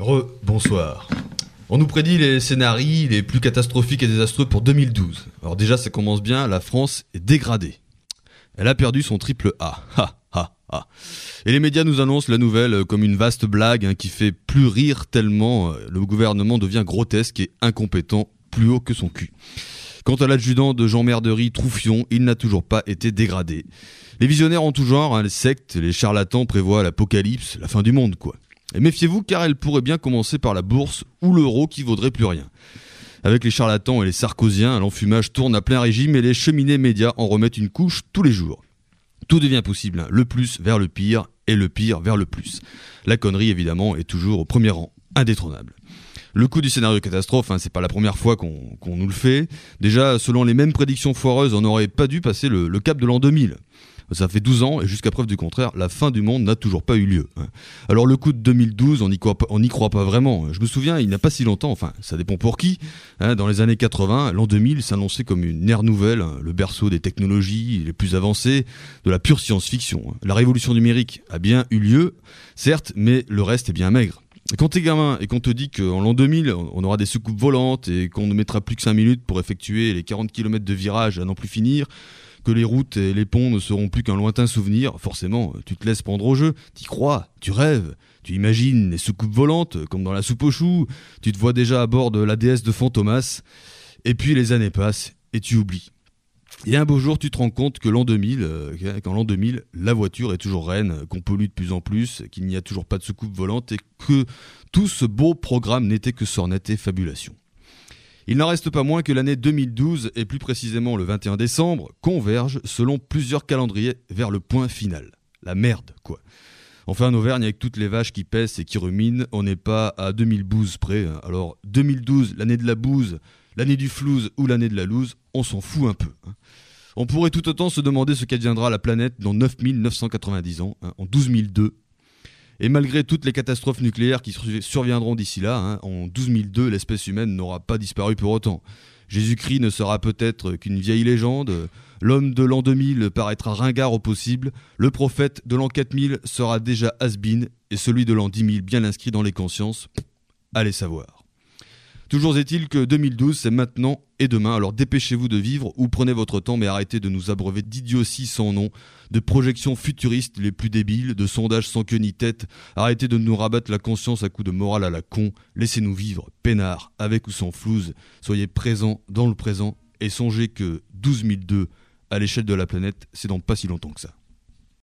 Re, bonsoir. On nous prédit les scénarios les plus catastrophiques et désastreux pour 2012. Alors déjà, ça commence bien, la France est dégradée. Elle a perdu son triple A. Ha, ha, ha. Et les médias nous annoncent la nouvelle comme une vaste blague hein, qui fait plus rire tellement euh, le gouvernement devient grotesque et incompétent plus haut que son cul. Quant à l'adjudant de Jean Merderie, Troufion, il n'a toujours pas été dégradé. Les visionnaires ont tout genre, hein, les sectes, les charlatans prévoient l'apocalypse, la fin du monde, quoi. Et méfiez-vous car elle pourrait bien commencer par la bourse ou l'euro qui vaudrait plus rien. Avec les charlatans et les sarkoziens, l'enfumage tourne à plein régime et les cheminées médias en remettent une couche tous les jours. Tout devient possible, hein. le plus vers le pire et le pire vers le plus. La connerie évidemment est toujours au premier rang, indétrônable. Le coup du scénario catastrophe, hein, c'est pas la première fois qu'on nous le fait. Déjà, selon les mêmes prédictions foireuses, on n'aurait pas dû passer le, le cap de l'an 2000. Ça fait 12 ans et jusqu'à preuve du contraire, la fin du monde n'a toujours pas eu lieu. Hein. Alors le coup de 2012, on n'y croit, pas, vraiment. Je me souviens, il n'y a pas si longtemps, enfin ça dépend pour qui, hein, dans les années 80, l'an 2000 s'annonçait comme une ère nouvelle, hein, le berceau des technologies les plus avancées, de la pure science-fiction. La révolution numérique a bien eu lieu, certes, mais le reste est bien maigre. Quand t'es gamin et qu'on te dit qu'en l'an 2000, on aura des soucoupes volantes et qu'on ne mettra plus que 5 minutes pour effectuer les 40 km de virage à n'en plus finir, que les routes et les ponts ne seront plus qu'un lointain souvenir, forcément, tu te laisses prendre au jeu, t'y crois, tu rêves, tu imagines les soucoupes volantes, comme dans la soupe aux choux, tu te vois déjà à bord de la déesse de Fantomas, et puis les années passent, et tu oublies. Et un beau jour, tu te rends compte que l'an 2000, euh, qu'en l'an 2000, la voiture est toujours reine, qu'on pollue de plus en plus, qu'il n'y a toujours pas de soucoupe volante et que tout ce beau programme n'était que sornette et fabulation. Il n'en reste pas moins que l'année 2012, et plus précisément le 21 décembre, converge selon plusieurs calendriers vers le point final. La merde, quoi. Enfin, en Auvergne, avec toutes les vaches qui pèsent et qui ruminent, on n'est pas à 2012 près. Hein. Alors, 2012, l'année de la bouse, l'année du flouze ou l'année de la loose, on s'en fout un peu. Hein. On pourrait tout autant se demander ce qu'adviendra la planète dans 9990 ans, hein, en 12002, et malgré toutes les catastrophes nucléaires qui surviendront d'ici là, hein, en 12002, l'espèce humaine n'aura pas disparu pour autant. Jésus-Christ ne sera peut-être qu'une vieille légende, l'homme de l'an 2000 paraîtra ringard au possible, le prophète de l'an 4000 sera déjà has et celui de l'an 10 000 bien inscrit dans les consciences. Allez savoir. Toujours est-il que 2012, c'est maintenant et demain, alors dépêchez-vous de vivre ou prenez votre temps, mais arrêtez de nous abreuver d'idioties sans nom, de projections futuristes les plus débiles, de sondages sans queue ni tête. Arrêtez de nous rabattre la conscience à coups de morale à la con. Laissez-nous vivre, peinard, avec ou sans flouze. Soyez présents dans le présent et songez que 12002 à l'échelle de la planète, c'est dans pas si longtemps que ça.